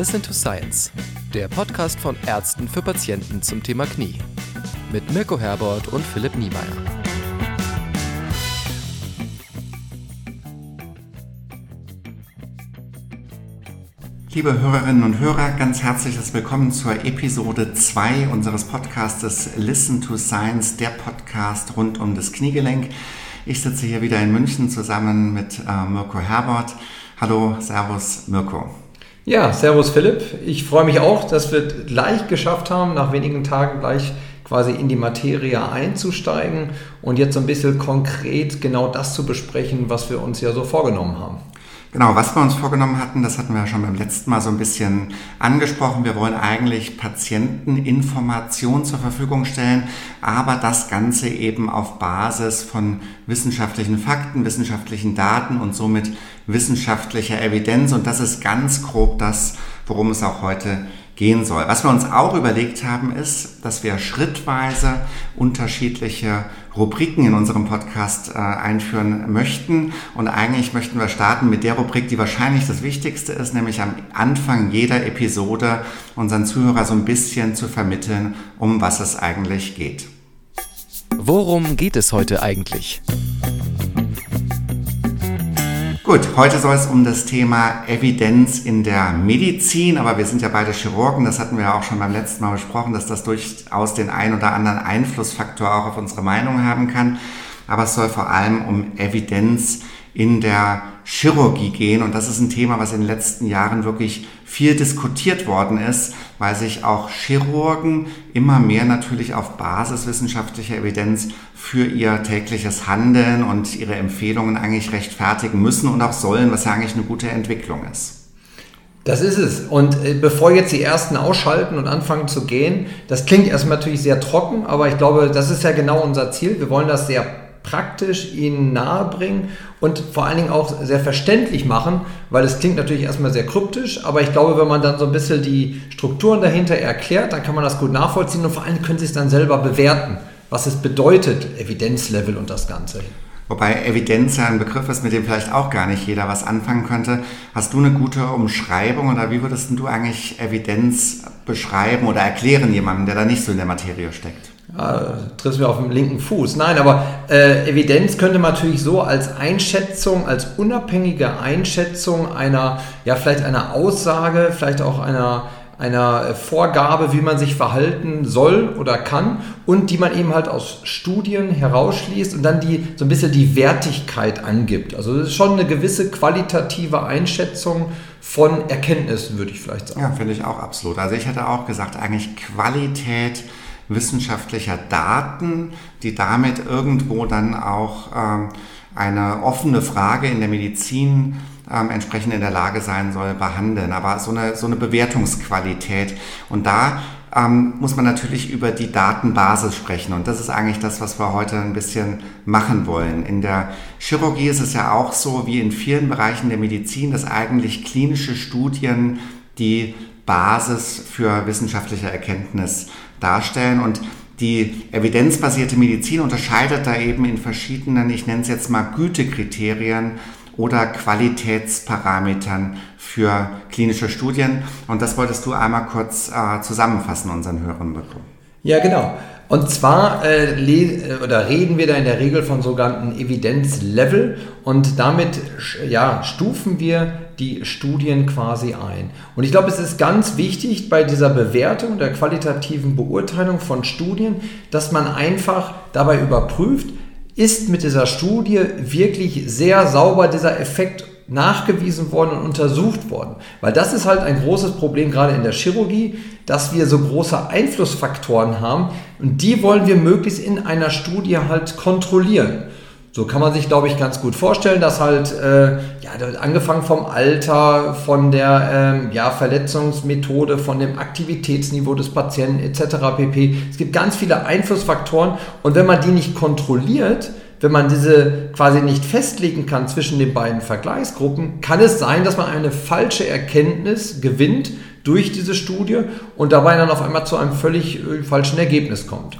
Listen to Science, der Podcast von Ärzten für Patienten zum Thema Knie. Mit Mirko Herbert und Philipp Niemeyer. Liebe Hörerinnen und Hörer, ganz herzliches Willkommen zur Episode 2 unseres Podcastes Listen to Science, der Podcast rund um das Kniegelenk. Ich sitze hier wieder in München zusammen mit äh, Mirko Herbert. Hallo, Servus, Mirko. Ja, Servus Philipp. Ich freue mich auch, dass wir gleich geschafft haben, nach wenigen Tagen gleich quasi in die Materie einzusteigen und jetzt so ein bisschen konkret genau das zu besprechen, was wir uns ja so vorgenommen haben. Genau, was wir uns vorgenommen hatten, das hatten wir ja schon beim letzten Mal so ein bisschen angesprochen. Wir wollen eigentlich Patienteninformation zur Verfügung stellen, aber das Ganze eben auf Basis von wissenschaftlichen Fakten, wissenschaftlichen Daten und somit wissenschaftlicher Evidenz. Und das ist ganz grob das, worum es auch heute gehen soll. Was wir uns auch überlegt haben, ist, dass wir schrittweise unterschiedliche Rubriken in unserem Podcast äh, einführen möchten. Und eigentlich möchten wir starten mit der Rubrik, die wahrscheinlich das Wichtigste ist, nämlich am Anfang jeder Episode unseren Zuhörer so ein bisschen zu vermitteln, um was es eigentlich geht. Worum geht es heute eigentlich? Gut, heute soll es um das Thema Evidenz in der Medizin, aber wir sind ja beide Chirurgen, das hatten wir ja auch schon beim letzten Mal besprochen, dass das durchaus den ein oder anderen Einflussfaktor auch auf unsere Meinung haben kann. Aber es soll vor allem um Evidenz in der Chirurgie gehen. Und das ist ein Thema, was in den letzten Jahren wirklich viel diskutiert worden ist, weil sich auch Chirurgen immer mehr natürlich auf basiswissenschaftlicher Evidenz für ihr tägliches Handeln und ihre Empfehlungen eigentlich rechtfertigen müssen und auch sollen, was ja eigentlich eine gute Entwicklung ist. Das ist es. Und äh, bevor jetzt die ersten ausschalten und anfangen zu gehen, das klingt erstmal natürlich sehr trocken, aber ich glaube, das ist ja genau unser Ziel. Wir wollen das sehr praktisch ihnen nahebringen und vor allen Dingen auch sehr verständlich machen, weil es klingt natürlich erstmal sehr kryptisch, aber ich glaube, wenn man dann so ein bisschen die Strukturen dahinter erklärt, dann kann man das gut nachvollziehen und vor allem können sie es dann selber bewerten, was es bedeutet, Evidenzlevel und das Ganze. Wobei Evidenz ja ein Begriff ist, mit dem vielleicht auch gar nicht jeder was anfangen könnte. Hast du eine gute Umschreibung oder wie würdest du eigentlich Evidenz beschreiben oder erklären jemandem, der da nicht so in der Materie steckt? Ja, triffst mir auf den linken Fuß. Nein, aber äh, Evidenz könnte man natürlich so als Einschätzung, als unabhängige Einschätzung einer, ja, vielleicht einer Aussage, vielleicht auch einer, einer Vorgabe, wie man sich verhalten soll oder kann und die man eben halt aus Studien herausschließt und dann die so ein bisschen die Wertigkeit angibt. Also das ist schon eine gewisse qualitative Einschätzung von Erkenntnissen, würde ich vielleicht sagen. Ja, finde ich auch absolut. Also ich hätte auch gesagt, eigentlich Qualität wissenschaftlicher Daten, die damit irgendwo dann auch ähm, eine offene Frage in der Medizin ähm, entsprechend in der Lage sein soll, behandeln. Aber so eine, so eine Bewertungsqualität. Und da ähm, muss man natürlich über die Datenbasis sprechen. Und das ist eigentlich das, was wir heute ein bisschen machen wollen. In der Chirurgie ist es ja auch so, wie in vielen Bereichen der Medizin, dass eigentlich klinische Studien die Basis für wissenschaftliche Erkenntnis darstellen. Und die evidenzbasierte Medizin unterscheidet da eben in verschiedenen, ich nenne es jetzt mal Gütekriterien oder Qualitätsparametern für klinische Studien. Und das wolltest du einmal kurz äh, zusammenfassen, unseren Hörern bekommen. Ja, genau. Und zwar äh, oder reden wir da in der Regel von sogenannten Evidenzlevel und damit ja, stufen wir die Studien quasi ein. Und ich glaube, es ist ganz wichtig bei dieser Bewertung der qualitativen Beurteilung von Studien, dass man einfach dabei überprüft, ist mit dieser Studie wirklich sehr sauber dieser Effekt nachgewiesen worden und untersucht worden. Weil das ist halt ein großes Problem gerade in der Chirurgie, dass wir so große Einflussfaktoren haben und die wollen wir möglichst in einer Studie halt kontrollieren. So kann man sich, glaube ich, ganz gut vorstellen, dass halt, äh, ja, angefangen vom Alter, von der ähm, ja, Verletzungsmethode, von dem Aktivitätsniveau des Patienten etc. pp. Es gibt ganz viele Einflussfaktoren und wenn man die nicht kontrolliert, wenn man diese quasi nicht festlegen kann zwischen den beiden Vergleichsgruppen, kann es sein, dass man eine falsche Erkenntnis gewinnt durch diese Studie und dabei dann auf einmal zu einem völlig äh, falschen Ergebnis kommt.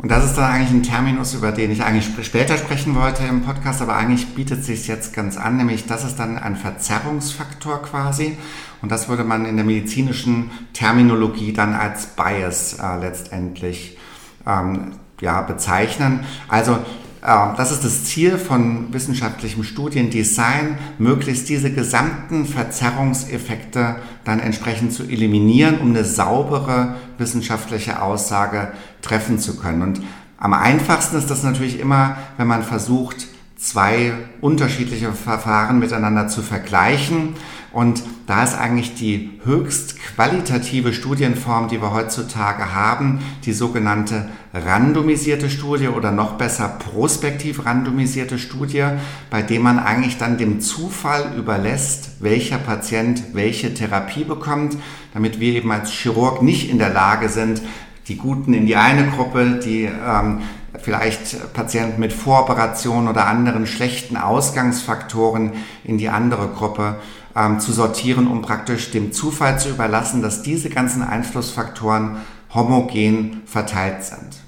Und das ist dann eigentlich ein Terminus, über den ich eigentlich später sprechen wollte im Podcast, aber eigentlich bietet sich jetzt ganz an, nämlich das ist dann ein Verzerrungsfaktor quasi. Und das würde man in der medizinischen Terminologie dann als Bias äh, letztendlich ähm, ja, bezeichnen. Also das ist das Ziel von wissenschaftlichem Studiendesign, möglichst diese gesamten Verzerrungseffekte dann entsprechend zu eliminieren, um eine saubere wissenschaftliche Aussage treffen zu können. Und am einfachsten ist das natürlich immer, wenn man versucht, zwei unterschiedliche Verfahren miteinander zu vergleichen. Und da ist eigentlich die höchst qualitative Studienform, die wir heutzutage haben, die sogenannte randomisierte Studie oder noch besser prospektiv randomisierte Studie, bei dem man eigentlich dann dem Zufall überlässt, welcher Patient welche Therapie bekommt, damit wir eben als Chirurg nicht in der Lage sind, die Guten in die eine Gruppe, die ähm, vielleicht Patienten mit Voroperationen oder anderen schlechten Ausgangsfaktoren in die andere Gruppe ähm, zu sortieren, um praktisch dem Zufall zu überlassen, dass diese ganzen Einflussfaktoren homogen verteilt sind.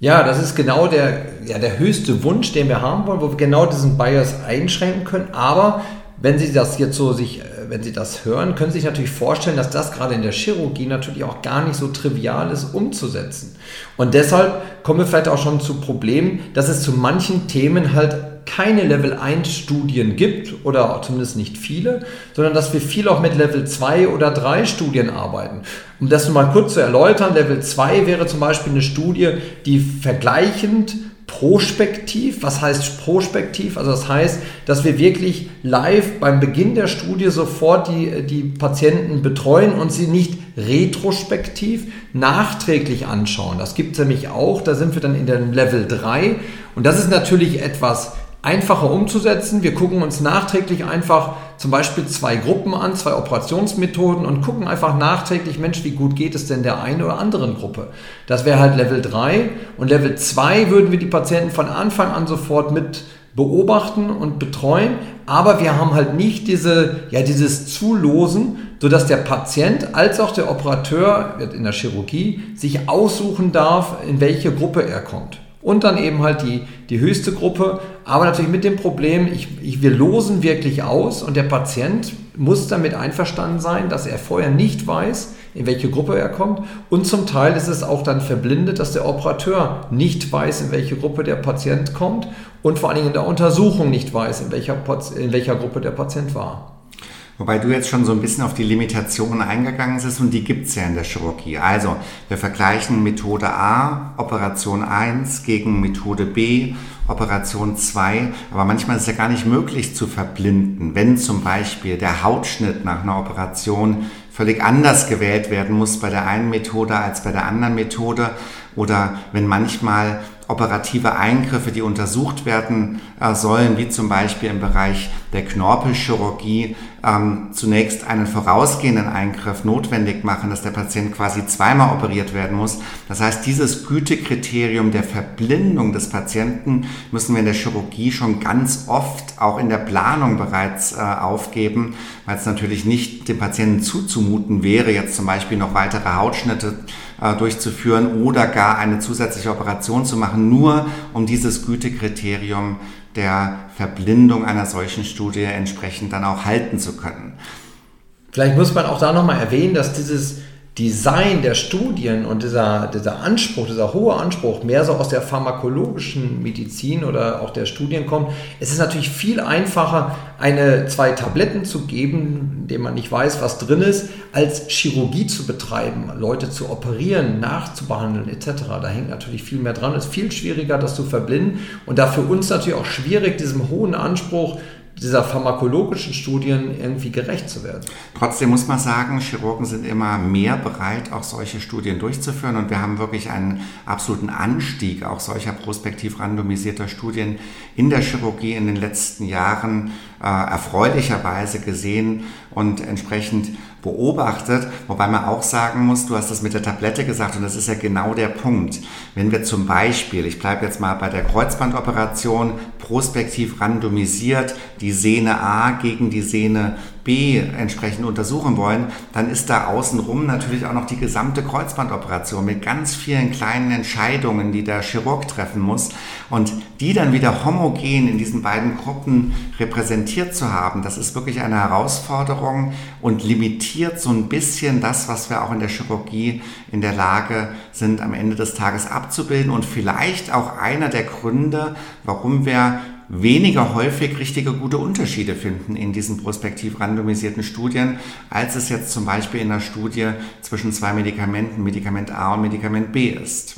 Ja, das ist genau der, ja, der höchste Wunsch, den wir haben wollen, wo wir genau diesen Bias einschränken können. Aber wenn Sie das jetzt so sich, wenn Sie das hören, können Sie sich natürlich vorstellen, dass das gerade in der Chirurgie natürlich auch gar nicht so trivial ist umzusetzen. Und deshalb kommen wir vielleicht auch schon zu Problemen, dass es zu manchen Themen halt keine Level 1 Studien gibt oder zumindest nicht viele, sondern dass wir viel auch mit Level 2 oder 3 Studien arbeiten. Um das mal kurz zu erläutern, Level 2 wäre zum Beispiel eine Studie, die vergleichend prospektiv. Was heißt prospektiv? Also das heißt, dass wir wirklich live beim Beginn der Studie sofort die, die Patienten betreuen und sie nicht retrospektiv nachträglich anschauen. Das gibt es nämlich auch. Da sind wir dann in der Level 3. Und das ist natürlich etwas einfacher umzusetzen. Wir gucken uns nachträglich einfach zum Beispiel zwei Gruppen an, zwei Operationsmethoden und gucken einfach nachträglich, Mensch, wie gut geht es denn der einen oder anderen Gruppe? Das wäre halt Level 3 und Level 2 würden wir die Patienten von Anfang an sofort mit beobachten und betreuen, aber wir haben halt nicht diese, ja, dieses Zulosen, sodass der Patient als auch der Operateur in der Chirurgie sich aussuchen darf, in welche Gruppe er kommt. Und dann eben halt die, die höchste Gruppe, aber natürlich mit dem Problem, ich, ich, wir losen wirklich aus und der Patient muss damit einverstanden sein, dass er vorher nicht weiß, in welche Gruppe er kommt. Und zum Teil ist es auch dann verblindet, dass der Operateur nicht weiß, in welche Gruppe der Patient kommt und vor allen Dingen in der Untersuchung nicht weiß, in welcher, in welcher Gruppe der Patient war. Wobei du jetzt schon so ein bisschen auf die Limitationen eingegangen bist und die gibt es ja in der Chirurgie. Also wir vergleichen Methode A, Operation 1 gegen Methode B, Operation 2. Aber manchmal ist es ja gar nicht möglich zu verblinden, wenn zum Beispiel der Hautschnitt nach einer Operation völlig anders gewählt werden muss bei der einen Methode als bei der anderen Methode oder wenn manchmal operative Eingriffe, die untersucht werden äh, sollen, wie zum Beispiel im Bereich der Knorpelchirurgie, ähm, zunächst einen vorausgehenden Eingriff notwendig machen, dass der Patient quasi zweimal operiert werden muss. Das heißt, dieses Gütekriterium der Verblindung des Patienten müssen wir in der Chirurgie schon ganz oft auch in der Planung bereits äh, aufgeben, weil es natürlich nicht dem Patienten zuzumuten wäre, jetzt zum Beispiel noch weitere Hautschnitte äh, durchzuführen oder gar eine zusätzliche Operation zu machen, nur um dieses Gütekriterium der Verblindung einer solchen Studie entsprechend dann auch halten zu können. Vielleicht muss man auch da nochmal erwähnen, dass dieses Design der Studien und dieser, dieser Anspruch, dieser hohe Anspruch mehr so aus der pharmakologischen Medizin oder auch der Studien kommt. Es ist natürlich viel einfacher, eine, zwei Tabletten zu geben, in denen man nicht weiß, was drin ist, als Chirurgie zu betreiben, Leute zu operieren, nachzubehandeln etc. Da hängt natürlich viel mehr dran. Es ist viel schwieriger, das zu verblinden und da für uns natürlich auch schwierig, diesem hohen Anspruch dieser pharmakologischen Studien irgendwie gerecht zu werden. Trotzdem muss man sagen, Chirurgen sind immer mehr bereit, auch solche Studien durchzuführen und wir haben wirklich einen absoluten Anstieg auch solcher prospektiv randomisierter Studien in der Chirurgie in den letzten Jahren äh, erfreulicherweise gesehen und entsprechend beobachtet, wobei man auch sagen muss, du hast das mit der Tablette gesagt und das ist ja genau der Punkt. Wenn wir zum Beispiel, ich bleibe jetzt mal bei der Kreuzbandoperation, prospektiv randomisiert die Sehne A gegen die Sehne B entsprechend untersuchen wollen, dann ist da außenrum natürlich auch noch die gesamte Kreuzbandoperation mit ganz vielen kleinen Entscheidungen, die der Chirurg treffen muss. Und die dann wieder homogen in diesen beiden Gruppen repräsentiert zu haben, das ist wirklich eine Herausforderung und limitiert so ein bisschen das, was wir auch in der Chirurgie in der Lage sind, am Ende des Tages abzubilden und vielleicht auch einer der Gründe, warum wir weniger häufig richtige gute Unterschiede finden in diesen prospektiv randomisierten Studien, als es jetzt zum Beispiel in der Studie zwischen zwei Medikamenten, Medikament A und Medikament B ist.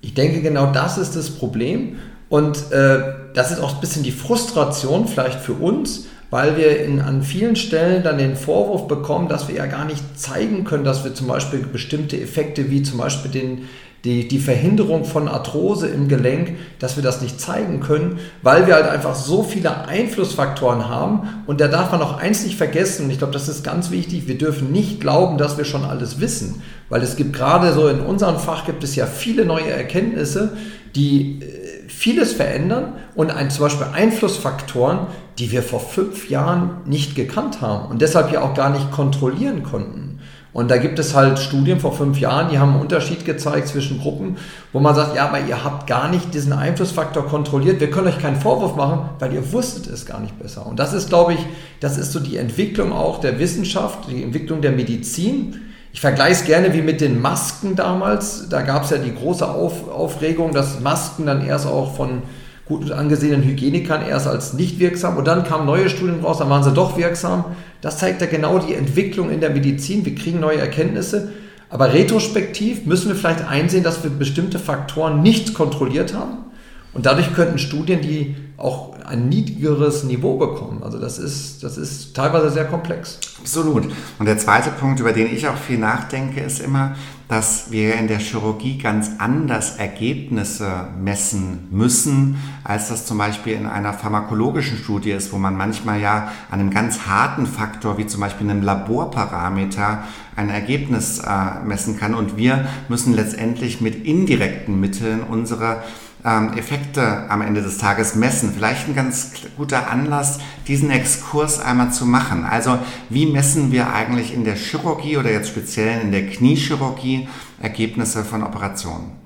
Ich denke, genau das ist das Problem. Und äh, das ist auch ein bisschen die Frustration vielleicht für uns, weil wir in, an vielen Stellen dann den Vorwurf bekommen, dass wir ja gar nicht zeigen können, dass wir zum Beispiel bestimmte Effekte wie zum Beispiel den, die, die Verhinderung von Arthrose im Gelenk, dass wir das nicht zeigen können, weil wir halt einfach so viele Einflussfaktoren haben. Und da darf man auch eins nicht vergessen, und ich glaube, das ist ganz wichtig, wir dürfen nicht glauben, dass wir schon alles wissen, weil es gibt gerade so in unserem Fach gibt es ja viele neue Erkenntnisse, die äh, vieles verändern und ein, zum Beispiel Einflussfaktoren, die wir vor fünf Jahren nicht gekannt haben und deshalb ja auch gar nicht kontrollieren konnten. Und da gibt es halt Studien vor fünf Jahren, die haben einen Unterschied gezeigt zwischen Gruppen, wo man sagt, ja, aber ihr habt gar nicht diesen Einflussfaktor kontrolliert. Wir können euch keinen Vorwurf machen, weil ihr wusstet es gar nicht besser. Und das ist, glaube ich, das ist so die Entwicklung auch der Wissenschaft, die Entwicklung der Medizin. Ich vergleiche es gerne wie mit den Masken damals. Da gab es ja die große Auf Aufregung, dass Masken dann erst auch von gut angesehenen Hygienikern erst als nicht wirksam und dann kamen neue Studien raus, dann waren sie doch wirksam. Das zeigt ja genau die Entwicklung in der Medizin. Wir kriegen neue Erkenntnisse. Aber retrospektiv müssen wir vielleicht einsehen, dass wir bestimmte Faktoren nicht kontrolliert haben. Und dadurch könnten Studien, die auch ein niedrigeres Niveau bekommen. Also das ist, das ist teilweise sehr komplex. Absolut. Und der zweite Punkt, über den ich auch viel nachdenke, ist immer, dass wir in der Chirurgie ganz anders Ergebnisse messen müssen, als das zum Beispiel in einer pharmakologischen Studie ist, wo man manchmal ja an einem ganz harten Faktor, wie zum Beispiel einem Laborparameter, ein Ergebnis äh, messen kann. Und wir müssen letztendlich mit indirekten Mitteln unsere ähm, Effekte am Ende des Tages messen. Vielleicht ein ganz guter Anlass, diesen Exkurs einmal zu machen. Also wie messen wir eigentlich in der Chirurgie oder jetzt speziell in der Kniechirurgie Ergebnisse von Operationen?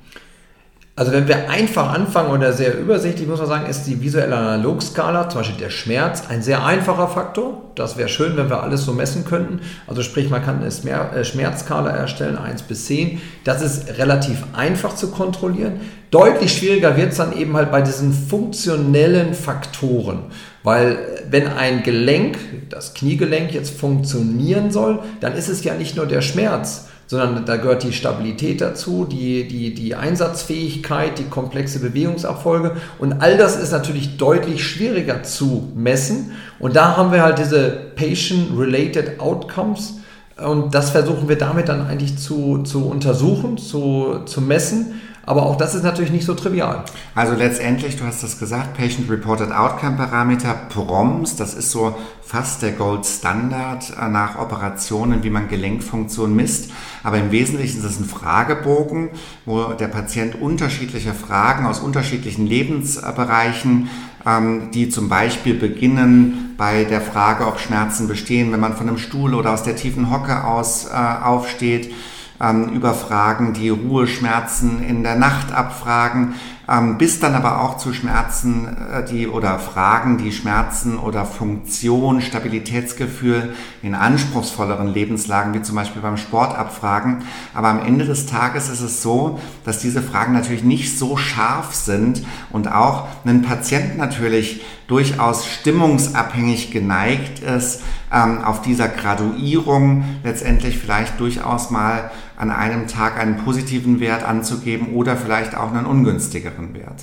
Also wenn wir einfach anfangen oder sehr übersichtlich, muss man sagen, ist die visuelle Analogskala, zum Beispiel der Schmerz, ein sehr einfacher Faktor. Das wäre schön, wenn wir alles so messen könnten. Also sprich, man kann eine äh, Schmerzskala erstellen, 1 bis 10. Das ist relativ einfach zu kontrollieren. Deutlich schwieriger wird es dann eben halt bei diesen funktionellen Faktoren. Weil äh, wenn ein Gelenk, das Kniegelenk jetzt funktionieren soll, dann ist es ja nicht nur der Schmerz, sondern da gehört die Stabilität dazu, die, die, die Einsatzfähigkeit, die komplexe Bewegungsabfolge und all das ist natürlich deutlich schwieriger zu messen. Und da haben wir halt diese Patient-Related Outcomes. Und das versuchen wir damit dann eigentlich zu, zu untersuchen, zu, zu messen aber auch das ist natürlich nicht so trivial. Also letztendlich, du hast das gesagt, Patient Reported Outcome Parameter, PROMS, das ist so fast der Gold Standard äh, nach Operationen, wie man Gelenkfunktion misst. Aber im Wesentlichen ist es ein Fragebogen, wo der Patient unterschiedliche Fragen aus unterschiedlichen Lebensbereichen, ähm, die zum Beispiel beginnen bei der Frage, ob Schmerzen bestehen, wenn man von einem Stuhl oder aus der tiefen Hocke aus äh, aufsteht, ähm, über Fragen, die Ruheschmerzen in der Nacht abfragen, ähm, bis dann aber auch zu Schmerzen, äh, die oder Fragen, die Schmerzen oder Funktion, Stabilitätsgefühl in anspruchsvolleren Lebenslagen, wie zum Beispiel beim Sport abfragen. Aber am Ende des Tages ist es so, dass diese Fragen natürlich nicht so scharf sind und auch einen Patienten natürlich durchaus stimmungsabhängig geneigt ist, ähm, auf dieser Graduierung letztendlich vielleicht durchaus mal an einem Tag einen positiven Wert anzugeben oder vielleicht auch einen ungünstigeren Wert.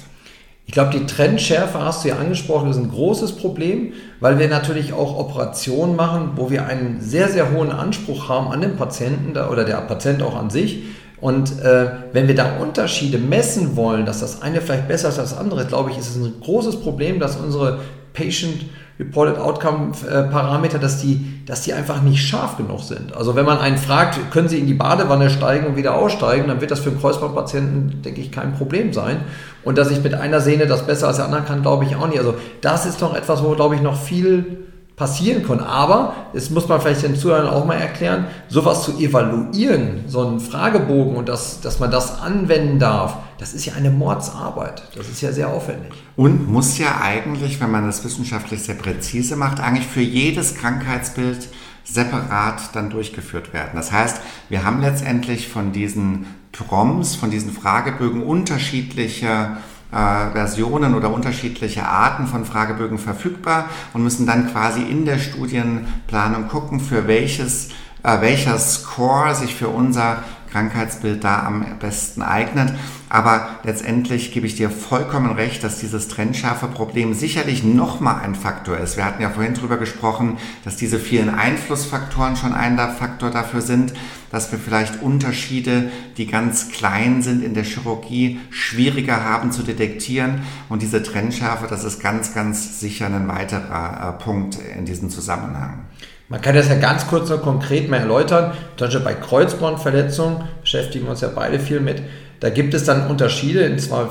Ich glaube, die Trendschärfe hast du ja angesprochen, ist ein großes Problem, weil wir natürlich auch Operationen machen, wo wir einen sehr, sehr hohen Anspruch haben an den Patienten oder der Patient auch an sich. Und äh, wenn wir da Unterschiede messen wollen, dass das eine vielleicht besser ist als das andere, glaube ich, ist es ein großes Problem, dass unsere Patient Reported Outcome äh, Parameter, dass die, dass die einfach nicht scharf genug sind. Also wenn man einen fragt, können Sie in die Badewanne steigen und wieder aussteigen, dann wird das für einen Kreuzbandpatienten, denke ich, kein Problem sein. Und dass ich mit einer Sehne das besser als der anderen kann, glaube ich auch nicht. Also das ist doch etwas, wo, glaube ich, noch viel passieren können. Aber, das muss man vielleicht den Zuhörern auch mal erklären, sowas zu evaluieren, so einen Fragebogen und das, dass man das anwenden darf, das ist ja eine Mordsarbeit. Das ist ja sehr aufwendig. Und muss ja eigentlich, wenn man das wissenschaftlich sehr präzise macht, eigentlich für jedes Krankheitsbild separat dann durchgeführt werden. Das heißt, wir haben letztendlich von diesen Proms, von diesen Fragebögen unterschiedliche äh, Versionen oder unterschiedliche Arten von Fragebögen verfügbar und müssen dann quasi in der Studienplanung gucken, für welches, äh, welcher Score sich für unser Krankheitsbild da am besten eignet. Aber letztendlich gebe ich dir vollkommen recht, dass dieses trennscharfe Problem sicherlich nochmal ein Faktor ist. Wir hatten ja vorhin darüber gesprochen, dass diese vielen Einflussfaktoren schon ein Faktor dafür sind, dass wir vielleicht Unterschiede, die ganz klein sind in der Chirurgie, schwieriger haben zu detektieren. Und diese Trennschärfe, das ist ganz, ganz sicher ein weiterer äh, Punkt in diesem Zusammenhang. Man kann das ja ganz kurz und konkret mal erläutern. Zum Beispiel bei Kreuzbandverletzungen beschäftigen wir uns ja beide viel mit. Da gibt es dann Unterschiede, in zwei,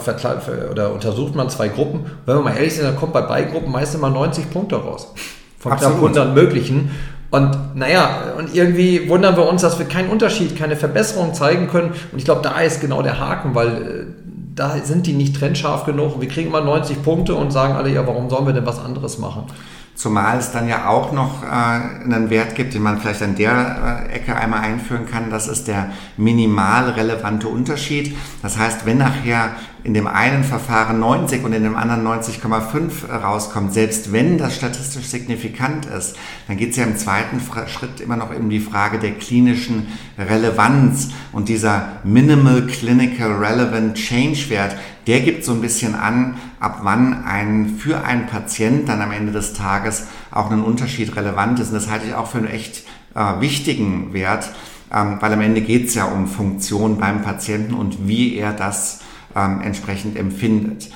oder untersucht man zwei Gruppen. Wenn wir mal ehrlich sind, dann kommt bei beiden Gruppen meistens mal 90 Punkte raus. Von knapp 100 möglichen. Und naja, und irgendwie wundern wir uns, dass wir keinen Unterschied, keine Verbesserung zeigen können. Und ich glaube, da ist genau der Haken, weil äh, da sind die nicht trennscharf genug. Wir kriegen immer 90 Punkte und sagen alle, ja, warum sollen wir denn was anderes machen? Zumal es dann ja auch noch äh, einen Wert gibt, den man vielleicht an der äh, Ecke einmal einführen kann. Das ist der minimal relevante Unterschied. Das heißt, wenn nachher in dem einen Verfahren 90 und in dem anderen 90,5 rauskommt, selbst wenn das statistisch signifikant ist, dann geht es ja im zweiten Schritt immer noch um die Frage der klinischen Relevanz und dieser Minimal Clinical Relevant Change Wert, der gibt so ein bisschen an, ab wann ein für einen Patient dann am Ende des Tages auch ein Unterschied relevant ist. Und das halte ich auch für einen echt äh, wichtigen Wert, ähm, weil am Ende geht es ja um Funktion beim Patienten und wie er das ähm, entsprechend empfindet.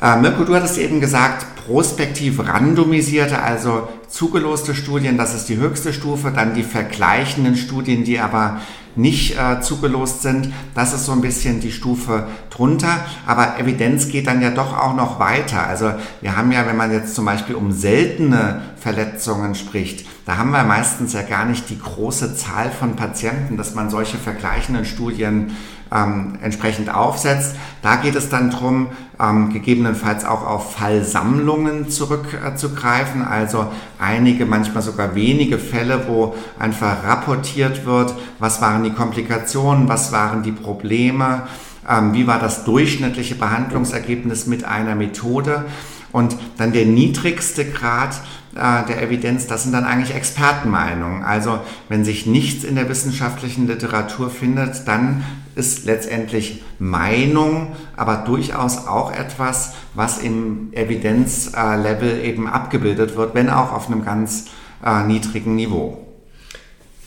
Äh, Mirko, du hattest eben gesagt, prospektiv randomisierte, also zugeloste Studien, das ist die höchste Stufe, dann die vergleichenden Studien, die aber nicht äh, zugelost sind, das ist so ein bisschen die Stufe drunter, aber Evidenz geht dann ja doch auch noch weiter. Also wir haben ja, wenn man jetzt zum Beispiel um seltene Verletzungen spricht, da haben wir meistens ja gar nicht die große Zahl von Patienten, dass man solche vergleichenden Studien ähm, entsprechend aufsetzt. Da geht es dann darum, ähm, gegebenenfalls auch auf Fallsammlungen zurückzugreifen, äh, also einige, manchmal sogar wenige Fälle, wo einfach rapportiert wird, was waren die Komplikationen, was waren die Probleme, ähm, wie war das durchschnittliche Behandlungsergebnis mit einer Methode. Und dann der niedrigste Grad äh, der Evidenz, das sind dann eigentlich Expertenmeinungen. Also wenn sich nichts in der wissenschaftlichen Literatur findet, dann ist letztendlich Meinung, aber durchaus auch etwas, was im Evidenzlevel eben abgebildet wird, wenn auch auf einem ganz äh, niedrigen Niveau.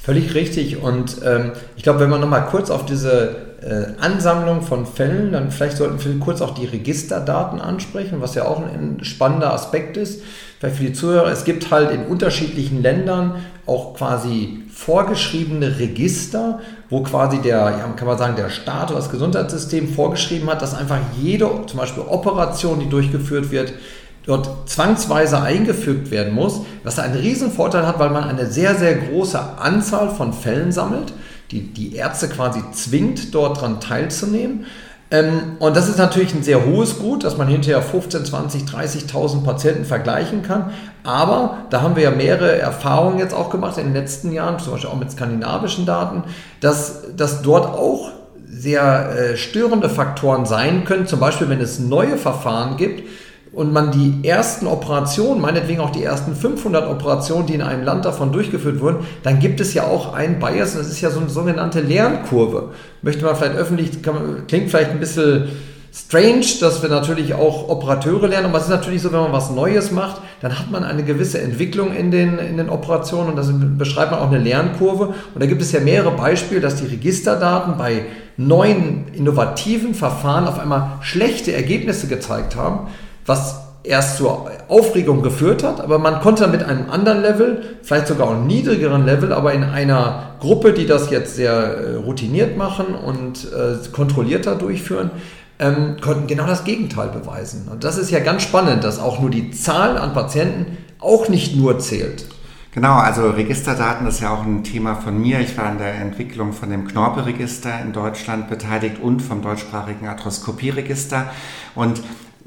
Völlig richtig. Und ähm, ich glaube, wenn man nochmal kurz auf diese äh, Ansammlung von Fällen, dann vielleicht sollten wir kurz auch die Registerdaten ansprechen, was ja auch ein spannender Aspekt ist. Vielleicht für die Zuhörer, es gibt halt in unterschiedlichen Ländern auch quasi vorgeschriebene Register, wo quasi der, ja, kann man sagen, der Staat oder das Gesundheitssystem vorgeschrieben hat, dass einfach jede, zum Beispiel Operation, die durchgeführt wird, dort zwangsweise eingefügt werden muss, was einen riesen Vorteil hat, weil man eine sehr, sehr große Anzahl von Fällen sammelt die, die Ärzte quasi zwingt, dort daran teilzunehmen. Ähm, und das ist natürlich ein sehr hohes Gut, dass man hinterher 15, 20, 30.000 Patienten vergleichen kann. Aber da haben wir ja mehrere Erfahrungen jetzt auch gemacht in den letzten Jahren, zum Beispiel auch mit skandinavischen Daten, dass, dass dort auch sehr äh, störende Faktoren sein können. Zum Beispiel, wenn es neue Verfahren gibt, und man die ersten Operationen, meinetwegen auch die ersten 500 Operationen, die in einem Land davon durchgeführt wurden, dann gibt es ja auch einen Bias und das ist ja so eine sogenannte Lernkurve. Möchte man vielleicht öffentlich, man, klingt vielleicht ein bisschen strange, dass wir natürlich auch Operateure lernen, aber es ist natürlich so, wenn man was Neues macht, dann hat man eine gewisse Entwicklung in den, in den Operationen und das beschreibt man auch eine Lernkurve. Und da gibt es ja mehrere Beispiele, dass die Registerdaten bei neuen innovativen Verfahren auf einmal schlechte Ergebnisse gezeigt haben was erst zur Aufregung geführt hat, aber man konnte mit einem anderen Level, vielleicht sogar einem niedrigeren Level, aber in einer Gruppe, die das jetzt sehr äh, routiniert machen und äh, kontrollierter durchführen, ähm, konnten genau das Gegenteil beweisen. Und das ist ja ganz spannend, dass auch nur die Zahl an Patienten auch nicht nur zählt. Genau, also Registerdaten ist ja auch ein Thema von mir. Ich war an der Entwicklung von dem Knorpelregister in Deutschland beteiligt und vom deutschsprachigen Arthroskopieregister. Und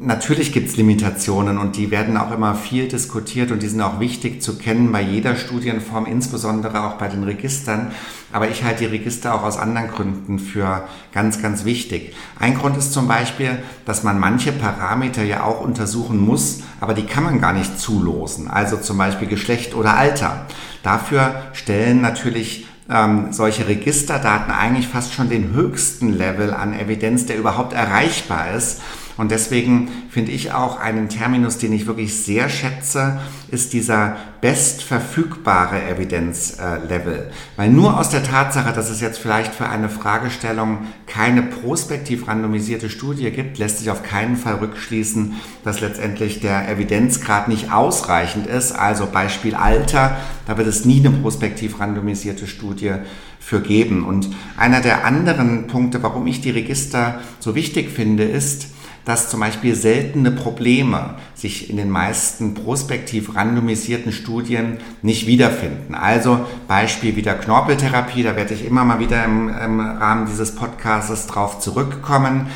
Natürlich gibt es Limitationen und die werden auch immer viel diskutiert und die sind auch wichtig zu kennen bei jeder Studienform, insbesondere auch bei den Registern. Aber ich halte die Register auch aus anderen Gründen für ganz, ganz wichtig. Ein Grund ist zum Beispiel, dass man manche Parameter ja auch untersuchen muss, aber die kann man gar nicht zulosen. Also zum Beispiel Geschlecht oder Alter. Dafür stellen natürlich ähm, solche Registerdaten eigentlich fast schon den höchsten Level an Evidenz, der überhaupt erreichbar ist. Und deswegen finde ich auch einen Terminus, den ich wirklich sehr schätze, ist dieser bestverfügbare Evidenzlevel. Weil nur aus der Tatsache, dass es jetzt vielleicht für eine Fragestellung keine prospektiv randomisierte Studie gibt, lässt sich auf keinen Fall rückschließen, dass letztendlich der Evidenzgrad nicht ausreichend ist. Also Beispiel Alter, da wird es nie eine prospektiv randomisierte Studie für geben. Und einer der anderen Punkte, warum ich die Register so wichtig finde, ist, dass zum Beispiel seltene Probleme sich in den meisten prospektiv randomisierten Studien nicht wiederfinden. Also Beispiel wieder Knorpeltherapie, da werde ich immer mal wieder im, im Rahmen dieses Podcasts drauf zurückkommen.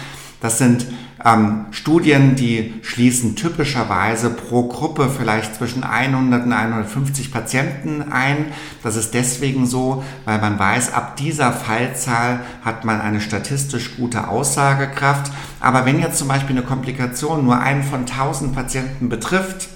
Das sind ähm, Studien, die schließen typischerweise pro Gruppe vielleicht zwischen 100 und 150 Patienten ein. Das ist deswegen so, weil man weiß, ab dieser Fallzahl hat man eine statistisch gute Aussagekraft. Aber wenn jetzt zum Beispiel eine Komplikation nur einen von 1000 Patienten betrifft,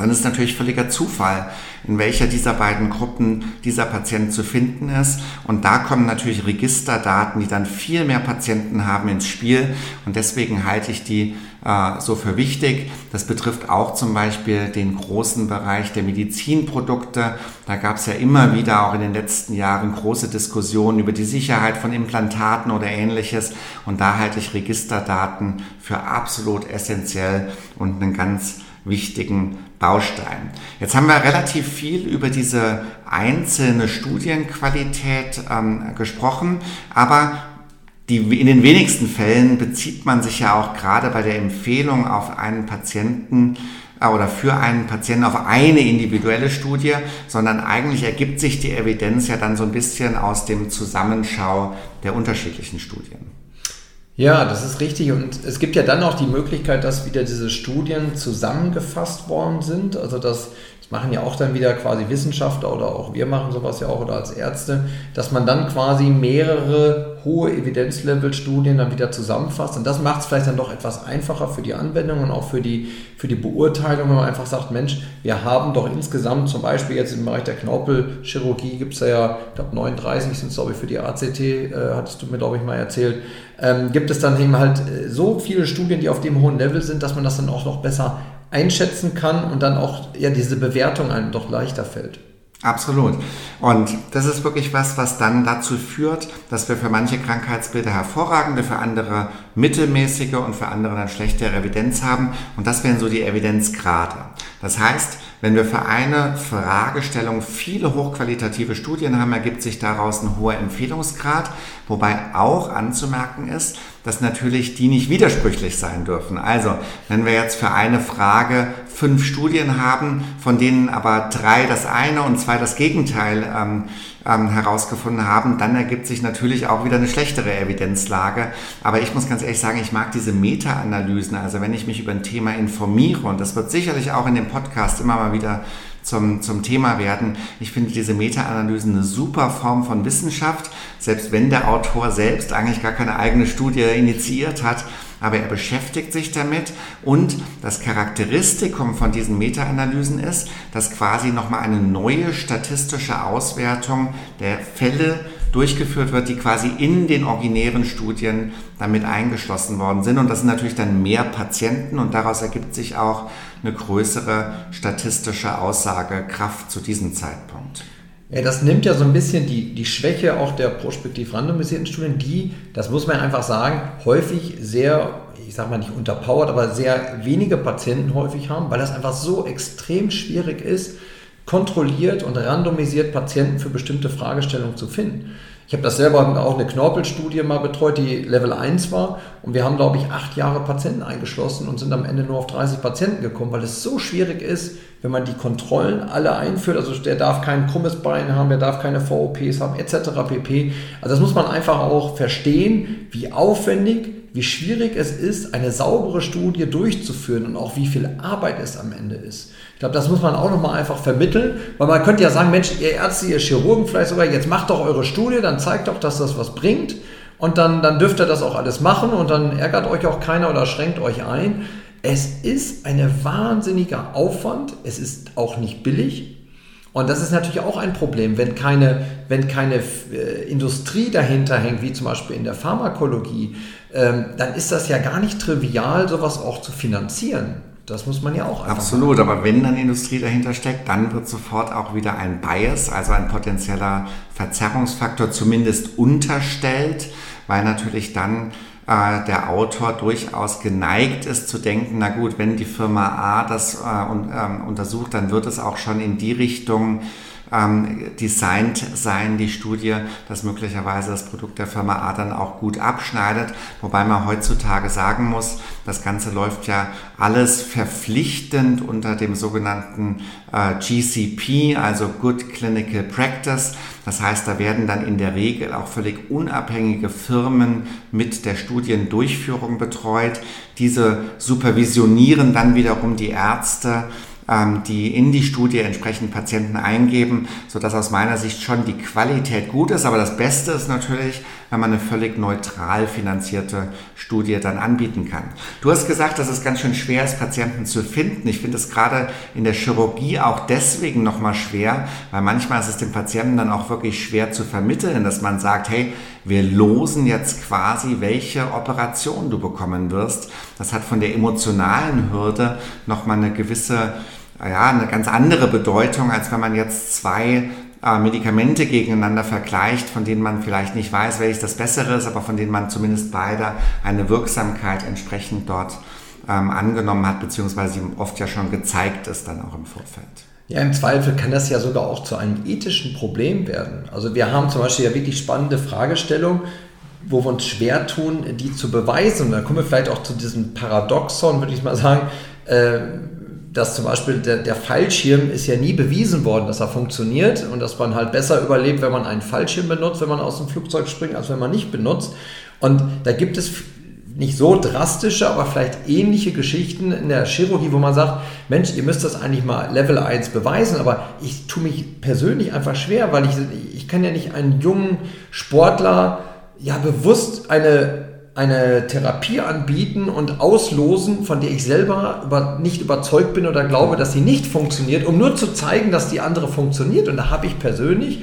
dann ist natürlich völliger Zufall, in welcher dieser beiden Gruppen dieser Patient zu finden ist. Und da kommen natürlich Registerdaten, die dann viel mehr Patienten haben ins Spiel. Und deswegen halte ich die äh, so für wichtig. Das betrifft auch zum Beispiel den großen Bereich der Medizinprodukte. Da gab es ja immer wieder auch in den letzten Jahren große Diskussionen über die Sicherheit von Implantaten oder ähnliches. Und da halte ich Registerdaten für absolut essentiell und einen ganz wichtigen Baustein. Jetzt haben wir relativ viel über diese einzelne Studienqualität ähm, gesprochen, aber die, in den wenigsten Fällen bezieht man sich ja auch gerade bei der Empfehlung auf einen Patienten äh, oder für einen Patienten auf eine individuelle Studie, sondern eigentlich ergibt sich die Evidenz ja dann so ein bisschen aus dem Zusammenschau der unterschiedlichen Studien. Ja, das ist richtig. Und es gibt ja dann auch die Möglichkeit, dass wieder diese Studien zusammengefasst worden sind. Also das, machen ja auch dann wieder quasi Wissenschaftler oder auch wir machen sowas ja auch oder als Ärzte, dass man dann quasi mehrere hohe Evidenzlevel-Studien dann wieder zusammenfasst. Und das macht es vielleicht dann doch etwas einfacher für die Anwendung und auch für die, für die Beurteilung, wenn man einfach sagt, Mensch, wir haben doch insgesamt zum Beispiel jetzt im Bereich der Knorpelchirurgie gibt es ja, ich glaube 39 sind es glaube ich für die ACT, äh, hattest du mir glaube ich mal erzählt, ähm, gibt es dann eben halt äh, so viele Studien, die auf dem hohen Level sind, dass man das dann auch noch besser einschätzen kann und dann auch ja diese Bewertung einem doch leichter fällt. Absolut. Und das ist wirklich was, was dann dazu führt, dass wir für manche Krankheitsbilder hervorragende, für andere mittelmäßige und für andere dann schlechtere Evidenz haben. Und das wären so die Evidenzgrade. Das heißt, wenn wir für eine Fragestellung viele hochqualitative Studien haben, ergibt sich daraus ein hoher Empfehlungsgrad, wobei auch anzumerken ist, dass natürlich die nicht widersprüchlich sein dürfen. Also, wenn wir jetzt für eine Frage fünf Studien haben, von denen aber drei das eine und zwei das Gegenteil ähm, ähm, herausgefunden haben, dann ergibt sich natürlich auch wieder eine schlechtere Evidenzlage. Aber ich muss ganz ehrlich sagen, ich mag diese Meta-Analysen. Also wenn ich mich über ein Thema informiere, und das wird sicherlich auch in dem Podcast immer mal wieder zum, zum Thema werden. Ich finde diese Meta-Analysen eine super Form von Wissenschaft, selbst wenn der Autor selbst eigentlich gar keine eigene Studie initiiert hat aber er beschäftigt sich damit und das Charakteristikum von diesen Meta-Analysen ist, dass quasi nochmal eine neue statistische Auswertung der Fälle durchgeführt wird, die quasi in den originären Studien damit eingeschlossen worden sind. Und das sind natürlich dann mehr Patienten und daraus ergibt sich auch eine größere statistische Aussagekraft zu diesem Zeitpunkt. Ja, das nimmt ja so ein bisschen die, die Schwäche auch der prospektiv randomisierten Studien, die, das muss man einfach sagen, häufig sehr, ich sage mal nicht unterpowered, aber sehr wenige Patienten häufig haben, weil das einfach so extrem schwierig ist, kontrolliert und randomisiert Patienten für bestimmte Fragestellungen zu finden. Ich habe das selber auch eine Knorpelstudie mal betreut, die Level 1 war. Und wir haben, glaube ich, acht Jahre Patienten eingeschlossen und sind am Ende nur auf 30 Patienten gekommen, weil es so schwierig ist, wenn man die Kontrollen alle einführt. Also der darf kein krummes Bein haben, der darf keine VOPs haben, etc. pp. Also das muss man einfach auch verstehen, wie aufwendig wie schwierig es ist, eine saubere Studie durchzuführen und auch wie viel Arbeit es am Ende ist. Ich glaube, das muss man auch nochmal einfach vermitteln, weil man könnte ja sagen, Mensch, ihr Ärzte, ihr Chirurgen vielleicht sogar, jetzt macht doch eure Studie, dann zeigt doch, dass das was bringt und dann, dann dürft ihr das auch alles machen und dann ärgert euch auch keiner oder schränkt euch ein. Es ist ein wahnsinniger Aufwand, es ist auch nicht billig, und das ist natürlich auch ein Problem, wenn keine, wenn keine äh, Industrie dahinter hängt, wie zum Beispiel in der Pharmakologie, ähm, dann ist das ja gar nicht trivial, sowas auch zu finanzieren. Das muss man ja auch einfach Absolut, machen. aber wenn dann Industrie dahinter steckt, dann wird sofort auch wieder ein Bias, also ein potenzieller Verzerrungsfaktor zumindest unterstellt, weil natürlich dann äh, der Autor durchaus geneigt ist zu denken, na gut, wenn die Firma A das äh, un, ähm, untersucht, dann wird es auch schon in die Richtung ähm, designt sein, die Studie, dass möglicherweise das Produkt der Firma A dann auch gut abschneidet. Wobei man heutzutage sagen muss, das Ganze läuft ja alles verpflichtend unter dem sogenannten äh, GCP, also Good Clinical Practice. Das heißt, da werden dann in der Regel auch völlig unabhängige Firmen mit der Studiendurchführung betreut. Diese supervisionieren dann wiederum die Ärzte die in die Studie entsprechend Patienten eingeben, sodass aus meiner Sicht schon die Qualität gut ist. Aber das Beste ist natürlich, wenn man eine völlig neutral finanzierte Studie dann anbieten kann. Du hast gesagt, dass es ganz schön schwer ist, Patienten zu finden. Ich finde es gerade in der Chirurgie auch deswegen nochmal schwer, weil manchmal ist es dem Patienten dann auch wirklich schwer zu vermitteln, dass man sagt, hey, wir losen jetzt quasi, welche Operation du bekommen wirst. Das hat von der emotionalen Hürde nochmal eine gewisse ja, eine ganz andere Bedeutung, als wenn man jetzt zwei äh, Medikamente gegeneinander vergleicht, von denen man vielleicht nicht weiß, welches das bessere ist, aber von denen man zumindest beide eine Wirksamkeit entsprechend dort ähm, angenommen hat, beziehungsweise oft ja schon gezeigt ist dann auch im Vorfeld. Ja, im Zweifel kann das ja sogar auch zu einem ethischen Problem werden. Also wir haben zum Beispiel ja wirklich spannende Fragestellungen, wo wir uns schwer tun, die zu beweisen. Und da kommen wir vielleicht auch zu diesem Paradoxon, würde ich mal sagen, äh, dass zum Beispiel der, der, Fallschirm ist ja nie bewiesen worden, dass er funktioniert und dass man halt besser überlebt, wenn man einen Fallschirm benutzt, wenn man aus dem Flugzeug springt, als wenn man nicht benutzt. Und da gibt es nicht so drastische, aber vielleicht ähnliche Geschichten in der Chirurgie, wo man sagt, Mensch, ihr müsst das eigentlich mal Level 1 beweisen, aber ich tue mich persönlich einfach schwer, weil ich, ich kann ja nicht einen jungen Sportler ja bewusst eine eine Therapie anbieten und auslosen, von der ich selber über, nicht überzeugt bin oder glaube, dass sie nicht funktioniert, um nur zu zeigen, dass die andere funktioniert. Und da habe ich persönlich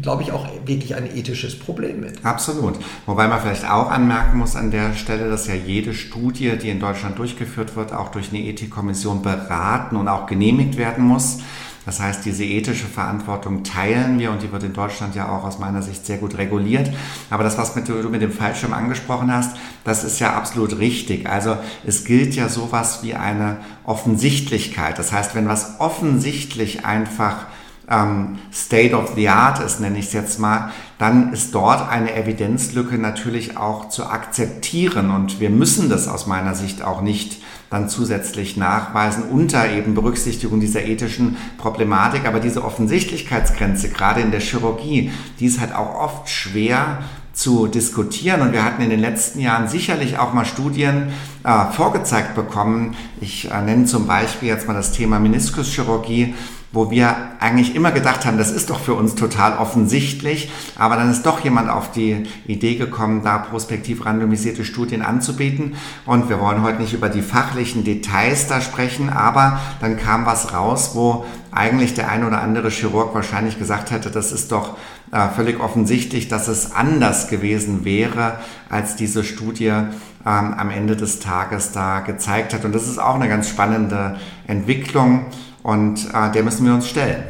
glaube ich auch wirklich ein ethisches Problem mit. Absolut. Wobei man vielleicht auch anmerken muss an der Stelle, dass ja jede Studie, die in Deutschland durchgeführt wird, auch durch eine Ethikkommission beraten und auch genehmigt werden muss. Das heißt, diese ethische Verantwortung teilen wir und die wird in Deutschland ja auch aus meiner Sicht sehr gut reguliert. Aber das, was mit, du mit dem Fallschirm angesprochen hast, das ist ja absolut richtig. Also es gilt ja sowas wie eine Offensichtlichkeit. Das heißt, wenn was offensichtlich einfach ähm, State of the Art ist, nenne ich es jetzt mal, dann ist dort eine Evidenzlücke natürlich auch zu akzeptieren. Und wir müssen das aus meiner Sicht auch nicht dann zusätzlich nachweisen unter eben Berücksichtigung dieser ethischen Problematik. Aber diese Offensichtlichkeitsgrenze, gerade in der Chirurgie, die ist halt auch oft schwer zu diskutieren. Und wir hatten in den letzten Jahren sicherlich auch mal Studien äh, vorgezeigt bekommen. Ich äh, nenne zum Beispiel jetzt mal das Thema Meniskuschirurgie, wo wir eigentlich immer gedacht haben, das ist doch für uns total offensichtlich, aber dann ist doch jemand auf die Idee gekommen, da prospektiv randomisierte Studien anzubieten und wir wollen heute nicht über die fachlichen Details da sprechen, aber dann kam was raus, wo eigentlich der ein oder andere Chirurg wahrscheinlich gesagt hätte, das ist doch äh, völlig offensichtlich, dass es anders gewesen wäre, als diese Studie ähm, am Ende des Tages da gezeigt hat. Und das ist auch eine ganz spannende Entwicklung. Und äh, der müssen wir uns stellen.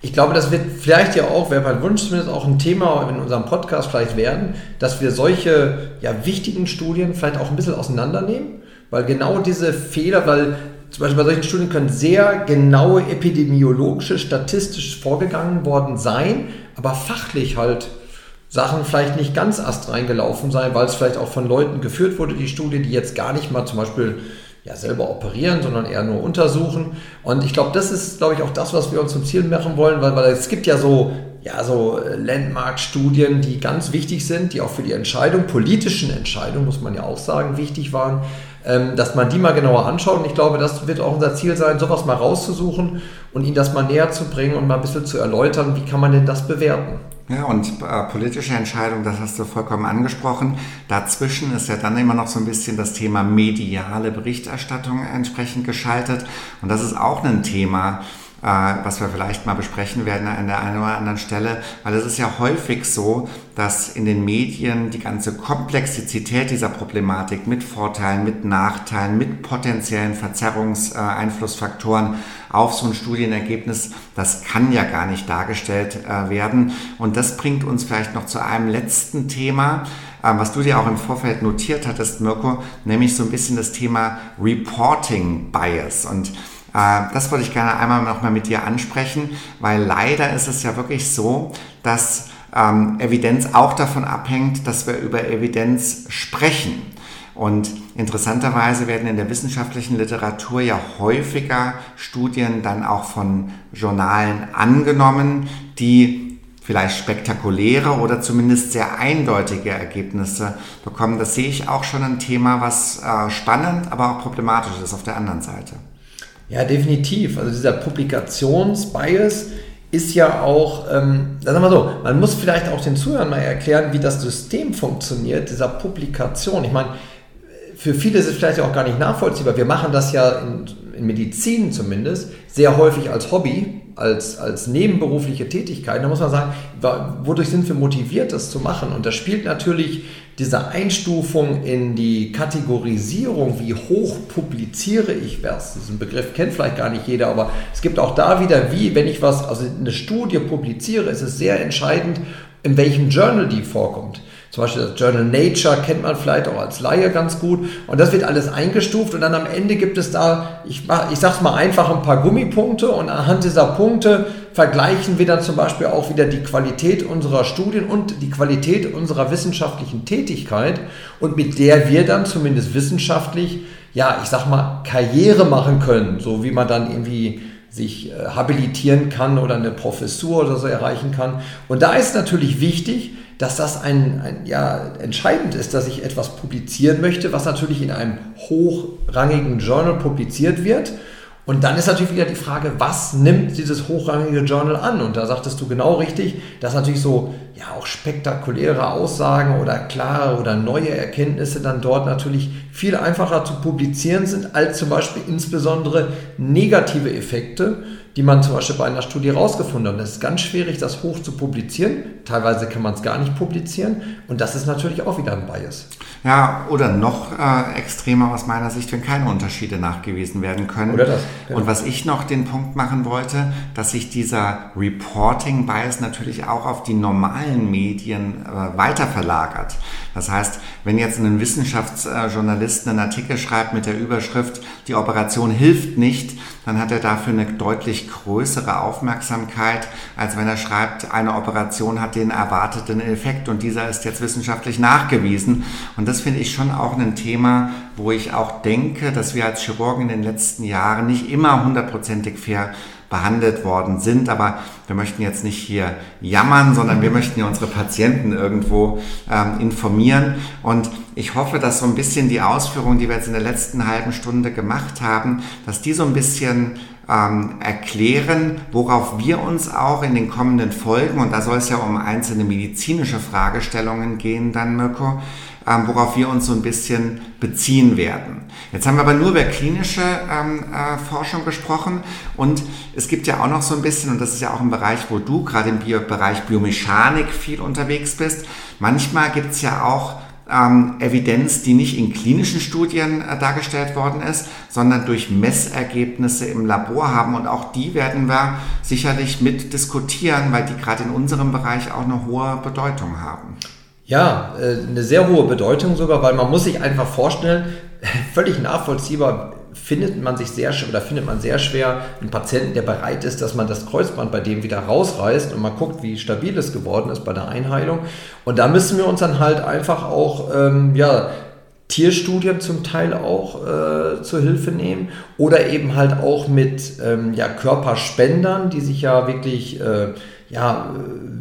Ich glaube, das wird vielleicht ja auch, wäre mein Wunsch zumindest auch ein Thema in unserem Podcast vielleicht werden, dass wir solche ja, wichtigen Studien vielleicht auch ein bisschen auseinandernehmen, weil genau diese Fehler, weil zum Beispiel bei solchen Studien können sehr genaue epidemiologische, statistisch vorgegangen worden sein, aber fachlich halt Sachen vielleicht nicht ganz astrein gelaufen sein, weil es vielleicht auch von Leuten geführt wurde, die Studie, die jetzt gar nicht mal zum Beispiel ja, selber operieren, sondern eher nur untersuchen. Und ich glaube, das ist, glaube ich, auch das, was wir uns zum Ziel machen wollen, weil, weil es gibt ja so, ja, so äh, Landmark-Studien, die ganz wichtig sind, die auch für die Entscheidung, politischen Entscheidungen, muss man ja auch sagen, wichtig waren, ähm, dass man die mal genauer anschaut. Und ich glaube, das wird auch unser Ziel sein, sowas mal rauszusuchen und ihnen das mal näher zu bringen und mal ein bisschen zu erläutern, wie kann man denn das bewerten. Ja, und äh, politische Entscheidungen, das hast du vollkommen angesprochen. Dazwischen ist ja dann immer noch so ein bisschen das Thema mediale Berichterstattung entsprechend geschaltet. Und das ist auch ein Thema, was wir vielleicht mal besprechen werden an der einen oder anderen Stelle, weil es ist ja häufig so, dass in den Medien die ganze Komplexität dieser Problematik mit Vorteilen, mit Nachteilen, mit potenziellen Verzerrungseinflussfaktoren auf so ein Studienergebnis, das kann ja gar nicht dargestellt äh, werden. Und das bringt uns vielleicht noch zu einem letzten Thema, äh, was du dir auch im Vorfeld notiert hattest, Mirko, nämlich so ein bisschen das Thema Reporting Bias. Und äh, das wollte ich gerne einmal nochmal mit dir ansprechen, weil leider ist es ja wirklich so, dass ähm, Evidenz auch davon abhängt, dass wir über Evidenz sprechen. Und interessanterweise werden in der wissenschaftlichen Literatur ja häufiger Studien dann auch von Journalen angenommen, die vielleicht spektakuläre oder zumindest sehr eindeutige Ergebnisse bekommen. Das sehe ich auch schon ein Thema, was äh, spannend, aber auch problematisch ist auf der anderen Seite. Ja, definitiv. Also dieser Publikationsbias ist ja auch, ähm, sagen wir so, man muss vielleicht auch den Zuhörern mal erklären, wie das System funktioniert, dieser Publikation. Ich meine, für viele ist es vielleicht auch gar nicht nachvollziehbar. Wir machen das ja in, in Medizin zumindest sehr häufig als Hobby, als, als nebenberufliche Tätigkeit. Da muss man sagen, wodurch sind wir motiviert, das zu machen? Und da spielt natürlich diese Einstufung in die Kategorisierung, wie hoch publiziere ich was, diesen Begriff kennt vielleicht gar nicht jeder, aber es gibt auch da wieder, wie, wenn ich was, also eine Studie publiziere, ist es sehr entscheidend, in welchem Journal die vorkommt. Zum Beispiel das Journal Nature kennt man vielleicht auch als Laie ganz gut. Und das wird alles eingestuft und dann am Ende gibt es da, ich, ich sag's mal einfach, ein paar Gummipunkte und anhand dieser Punkte vergleichen wir dann zum Beispiel auch wieder die Qualität unserer Studien und die Qualität unserer wissenschaftlichen Tätigkeit und mit der wir dann zumindest wissenschaftlich, ja, ich sag mal, Karriere machen können, so wie man dann irgendwie sich äh, habilitieren kann oder eine Professur oder so erreichen kann. Und da ist natürlich wichtig, dass das ein, ein, ja, entscheidend ist, dass ich etwas publizieren möchte, was natürlich in einem hochrangigen Journal publiziert wird. Und dann ist natürlich wieder die Frage, was nimmt dieses hochrangige Journal an? Und da sagtest du genau richtig, dass natürlich so ja auch spektakuläre Aussagen oder klare oder neue Erkenntnisse dann dort natürlich viel einfacher zu publizieren sind, als zum Beispiel insbesondere negative Effekte die man zum Beispiel bei einer Studie rausgefunden hat. Es ist ganz schwierig, das hoch zu publizieren. Teilweise kann man es gar nicht publizieren. Und das ist natürlich auch wieder ein Bias. Ja, oder noch äh, extremer aus meiner Sicht, wenn keine Unterschiede nachgewiesen werden können. Oder das. Genau. Und was ich noch den Punkt machen wollte, dass sich dieser Reporting-Bias natürlich auch auf die normalen Medien äh, weiter verlagert. Das heißt, wenn jetzt ein Wissenschaftsjournalist einen Artikel schreibt mit der Überschrift, die Operation hilft nicht, dann hat er dafür eine deutlich größere Aufmerksamkeit, als wenn er schreibt, eine Operation hat den erwarteten Effekt und dieser ist jetzt wissenschaftlich nachgewiesen. Und das finde ich schon auch ein Thema, wo ich auch denke, dass wir als Chirurgen in den letzten Jahren nicht immer hundertprozentig fair behandelt worden sind. Aber wir möchten jetzt nicht hier jammern, sondern wir möchten ja unsere Patienten irgendwo ähm, informieren. Und ich hoffe, dass so ein bisschen die Ausführungen, die wir jetzt in der letzten halben Stunde gemacht haben, dass die so ein bisschen ähm, erklären, worauf wir uns auch in den kommenden Folgen, und da soll es ja um einzelne medizinische Fragestellungen gehen, dann Mirko, ähm, worauf wir uns so ein bisschen beziehen werden. Jetzt haben wir aber nur über klinische ähm, äh, Forschung gesprochen und es gibt ja auch noch so ein bisschen, und das ist ja auch ein Bereich, wo du gerade im Bio Bereich Biomechanik viel unterwegs bist, manchmal gibt es ja auch ähm, Evidenz, die nicht in klinischen Studien äh, dargestellt worden ist, sondern durch Messergebnisse im Labor haben. Und auch die werden wir sicherlich mit diskutieren, weil die gerade in unserem Bereich auch eine hohe Bedeutung haben. Ja, äh, eine sehr hohe Bedeutung sogar, weil man muss sich einfach vorstellen, völlig nachvollziehbar, findet man sich sehr oder findet man sehr schwer einen Patienten, der bereit ist, dass man das Kreuzband bei dem wieder rausreißt und man guckt, wie stabil es geworden ist bei der Einheilung. Und da müssen wir uns dann halt einfach auch ähm, ja, Tierstudien zum Teil auch äh, zur Hilfe nehmen oder eben halt auch mit ähm, ja, Körperspendern, die sich ja wirklich äh, ja,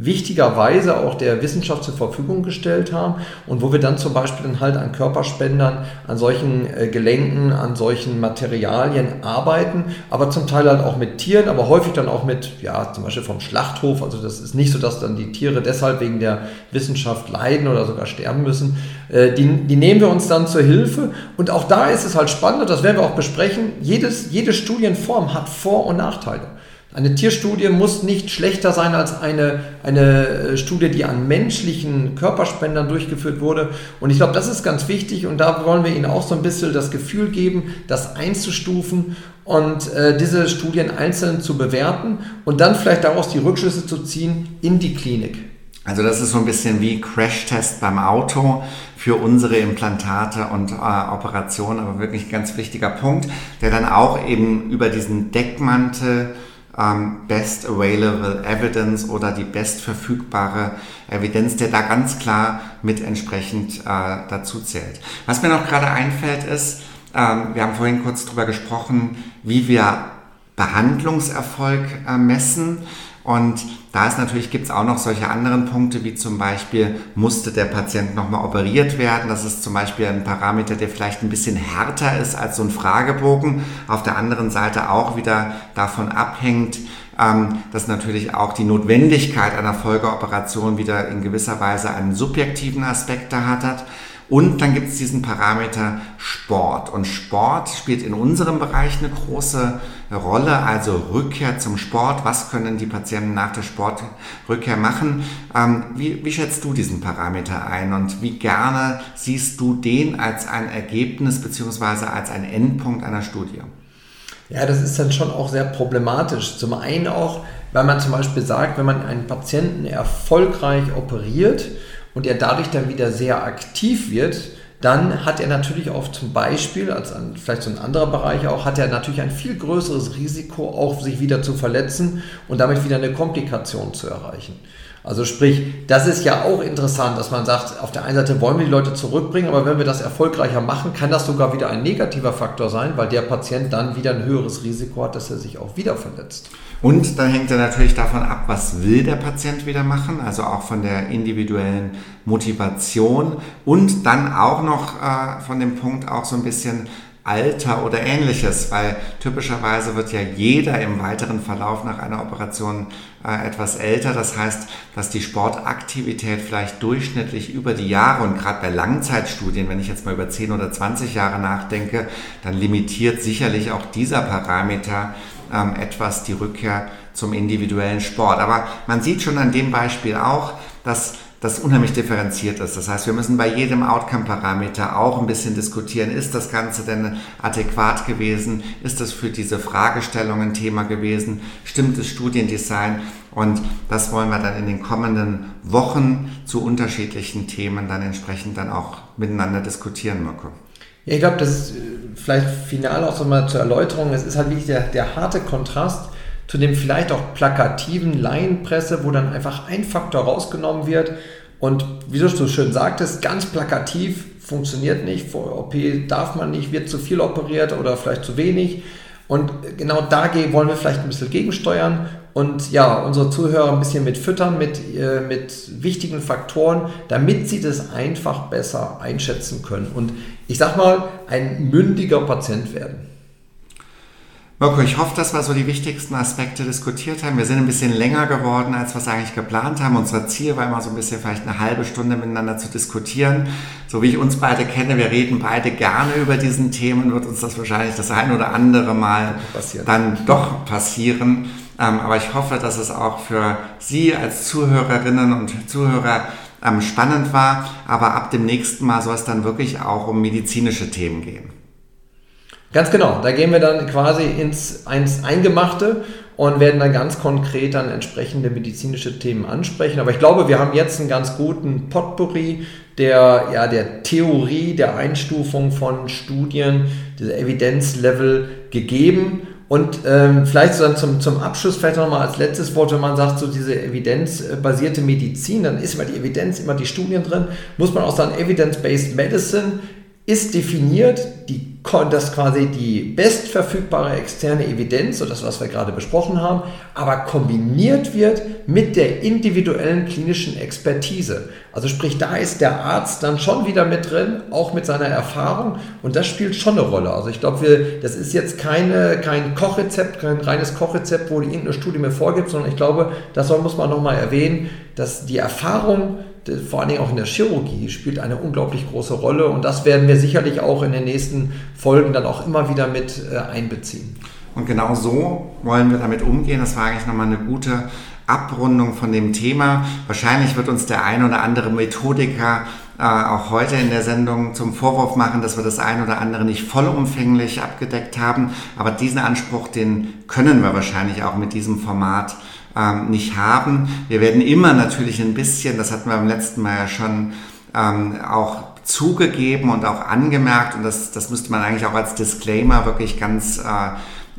wichtigerweise auch der Wissenschaft zur Verfügung gestellt haben und wo wir dann zum Beispiel dann halt an Körperspendern, an solchen äh, Gelenken, an solchen Materialien arbeiten, aber zum Teil halt auch mit Tieren, aber häufig dann auch mit, ja, zum Beispiel vom Schlachthof. Also das ist nicht so, dass dann die Tiere deshalb wegen der Wissenschaft leiden oder sogar sterben müssen. Äh, die, die nehmen wir uns dann zur Hilfe und auch da ist es halt spannend, das werden wir auch besprechen, jedes, jede Studienform hat Vor- und Nachteile. Eine Tierstudie muss nicht schlechter sein als eine, eine äh, Studie, die an menschlichen Körperspendern durchgeführt wurde. Und ich glaube, das ist ganz wichtig und da wollen wir Ihnen auch so ein bisschen das Gefühl geben, das einzustufen und äh, diese Studien einzeln zu bewerten und dann vielleicht daraus die Rückschlüsse zu ziehen in die Klinik. Also das ist so ein bisschen wie Crashtest beim Auto für unsere Implantate und äh, Operationen, aber wirklich ein ganz wichtiger Punkt, der dann auch eben über diesen Deckmantel ähm, Best Available Evidence oder die bestverfügbare Evidenz, der da ganz klar mit entsprechend äh, dazu zählt. Was mir noch gerade einfällt ist, ähm, wir haben vorhin kurz darüber gesprochen, wie wir Behandlungserfolg äh, messen. Und da ist natürlich, gibt es auch noch solche anderen Punkte, wie zum Beispiel, musste der Patient nochmal operiert werden? Das ist zum Beispiel ein Parameter, der vielleicht ein bisschen härter ist als so ein Fragebogen. Auf der anderen Seite auch wieder davon abhängt, ähm, dass natürlich auch die Notwendigkeit einer Folgeoperation wieder in gewisser Weise einen subjektiven Aspekt da hat. Und dann gibt es diesen Parameter Sport. Und Sport spielt in unserem Bereich eine große Rolle, also Rückkehr zum Sport. Was können die Patienten nach der Sportrückkehr machen? Ähm, wie, wie schätzt du diesen Parameter ein und wie gerne siehst du den als ein Ergebnis beziehungsweise als ein Endpunkt einer Studie? Ja, das ist dann schon auch sehr problematisch. Zum einen auch, weil man zum Beispiel sagt, wenn man einen Patienten erfolgreich operiert, und er dadurch dann wieder sehr aktiv wird, dann hat er natürlich auch zum Beispiel, als ein, vielleicht so ein anderer Bereich auch, hat er natürlich ein viel größeres Risiko, auch sich wieder zu verletzen und damit wieder eine Komplikation zu erreichen. Also sprich, das ist ja auch interessant, dass man sagt, auf der einen Seite wollen wir die Leute zurückbringen, aber wenn wir das erfolgreicher machen, kann das sogar wieder ein negativer Faktor sein, weil der Patient dann wieder ein höheres Risiko hat, dass er sich auch wieder verletzt. Und dann hängt er natürlich davon ab, was will der Patient wieder machen, also auch von der individuellen Motivation und dann auch noch äh, von dem Punkt auch so ein bisschen Alter oder ähnliches, weil typischerweise wird ja jeder im weiteren Verlauf nach einer Operation äh, etwas älter. Das heißt, dass die Sportaktivität vielleicht durchschnittlich über die Jahre und gerade bei Langzeitstudien, wenn ich jetzt mal über 10 oder 20 Jahre nachdenke, dann limitiert sicherlich auch dieser Parameter ähm, etwas die Rückkehr zum individuellen Sport. Aber man sieht schon an dem Beispiel auch, dass das unheimlich differenziert ist. Das heißt, wir müssen bei jedem Outcome-Parameter auch ein bisschen diskutieren, ist das Ganze denn adäquat gewesen? Ist das für diese Fragestellung ein Thema gewesen? Stimmt das Studiendesign? Und das wollen wir dann in den kommenden Wochen zu unterschiedlichen Themen dann entsprechend dann auch miteinander diskutieren, Mirko. Ja, ich glaube, das ist äh, vielleicht final auch so mal zur Erläuterung. Es ist halt wirklich der, der harte Kontrast zu dem vielleicht auch plakativen Laienpresse, wo dann einfach ein Faktor rausgenommen wird. Und wie du so schön sagtest, ganz plakativ funktioniert nicht. Vor OP darf man nicht, wird zu viel operiert oder vielleicht zu wenig. Und genau da wollen wir vielleicht ein bisschen gegensteuern und ja, unsere Zuhörer ein bisschen mit füttern, mit, äh, mit wichtigen Faktoren, damit sie das einfach besser einschätzen können. Und ich sag mal, ein mündiger Patient werden. Mirko, ich hoffe, dass wir so die wichtigsten Aspekte diskutiert haben. Wir sind ein bisschen länger geworden, als wir es eigentlich geplant haben. Unser Ziel war immer so ein bisschen vielleicht eine halbe Stunde miteinander zu diskutieren. So wie ich uns beide kenne, wir reden beide gerne über diesen Themen, wird uns das wahrscheinlich das ein oder andere Mal passieren. dann doch passieren. Ähm, aber ich hoffe, dass es auch für Sie als Zuhörerinnen und Zuhörer ähm, spannend war. Aber ab dem nächsten Mal soll es dann wirklich auch um medizinische Themen gehen. Ganz genau, da gehen wir dann quasi ins, ins Eingemachte und werden dann ganz konkret dann entsprechende medizinische Themen ansprechen. Aber ich glaube, wir haben jetzt einen ganz guten Potpourri der, ja, der Theorie, der Einstufung von Studien, dieser Evidenzlevel gegeben. Und ähm, vielleicht so dann zum, zum Abschluss vielleicht nochmal als letztes Wort, wenn man sagt, so diese evidenzbasierte Medizin, dann ist immer die Evidenz, immer die Studien drin, muss man auch sagen, Evidence-Based Medicine ist definiert, die das quasi die bestverfügbare externe Evidenz, so das, was wir gerade besprochen haben, aber kombiniert wird mit der individuellen klinischen Expertise. Also sprich, da ist der Arzt dann schon wieder mit drin, auch mit seiner Erfahrung und das spielt schon eine Rolle. Also ich glaube, das ist jetzt keine, kein Kochrezept, kein reines Kochrezept, wo irgendeine Studie mir vorgibt, sondern ich glaube, das muss man nochmal erwähnen, dass die Erfahrung vor allen Dingen auch in der Chirurgie spielt eine unglaublich große Rolle und das werden wir sicherlich auch in den nächsten Folgen dann auch immer wieder mit äh, einbeziehen. Und genau so wollen wir damit umgehen. Das war eigentlich nochmal eine gute Abrundung von dem Thema. Wahrscheinlich wird uns der ein oder andere Methodiker äh, auch heute in der Sendung zum Vorwurf machen, dass wir das ein oder andere nicht vollumfänglich abgedeckt haben. Aber diesen Anspruch, den können wir wahrscheinlich auch mit diesem Format ähm, nicht haben. Wir werden immer natürlich ein bisschen, das hatten wir beim letzten Mal ja schon ähm, auch zugegeben und auch angemerkt, und das, das müsste man eigentlich auch als Disclaimer wirklich ganz äh,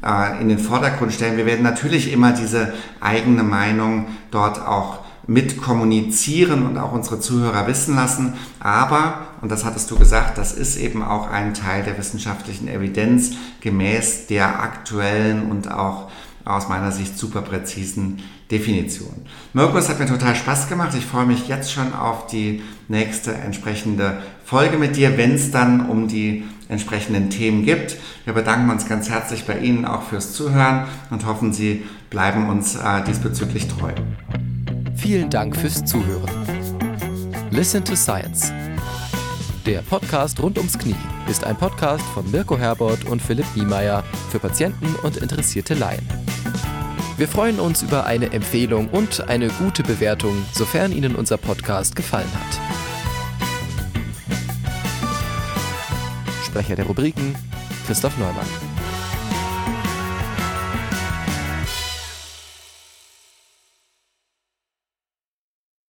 äh, in den Vordergrund stellen. Wir werden natürlich immer diese eigene Meinung dort auch mit kommunizieren und auch unsere Zuhörer wissen lassen. Aber, und das hattest du gesagt, das ist eben auch ein Teil der wissenschaftlichen Evidenz gemäß der aktuellen und auch aus meiner Sicht super präzisen Definition. Mirko, es hat mir total Spaß gemacht. Ich freue mich jetzt schon auf die nächste entsprechende Folge mit dir, wenn es dann um die entsprechenden Themen gibt. Wir bedanken uns ganz herzlich bei Ihnen auch fürs Zuhören und hoffen, Sie bleiben uns äh, diesbezüglich treu. Vielen Dank fürs Zuhören. Listen to Science. Der Podcast rund ums Knie ist ein Podcast von Mirko Herbert und Philipp Niemeyer für Patienten und interessierte Laien. Wir freuen uns über eine Empfehlung und eine gute Bewertung, sofern Ihnen unser Podcast gefallen hat. Sprecher der Rubriken Christoph Neumann.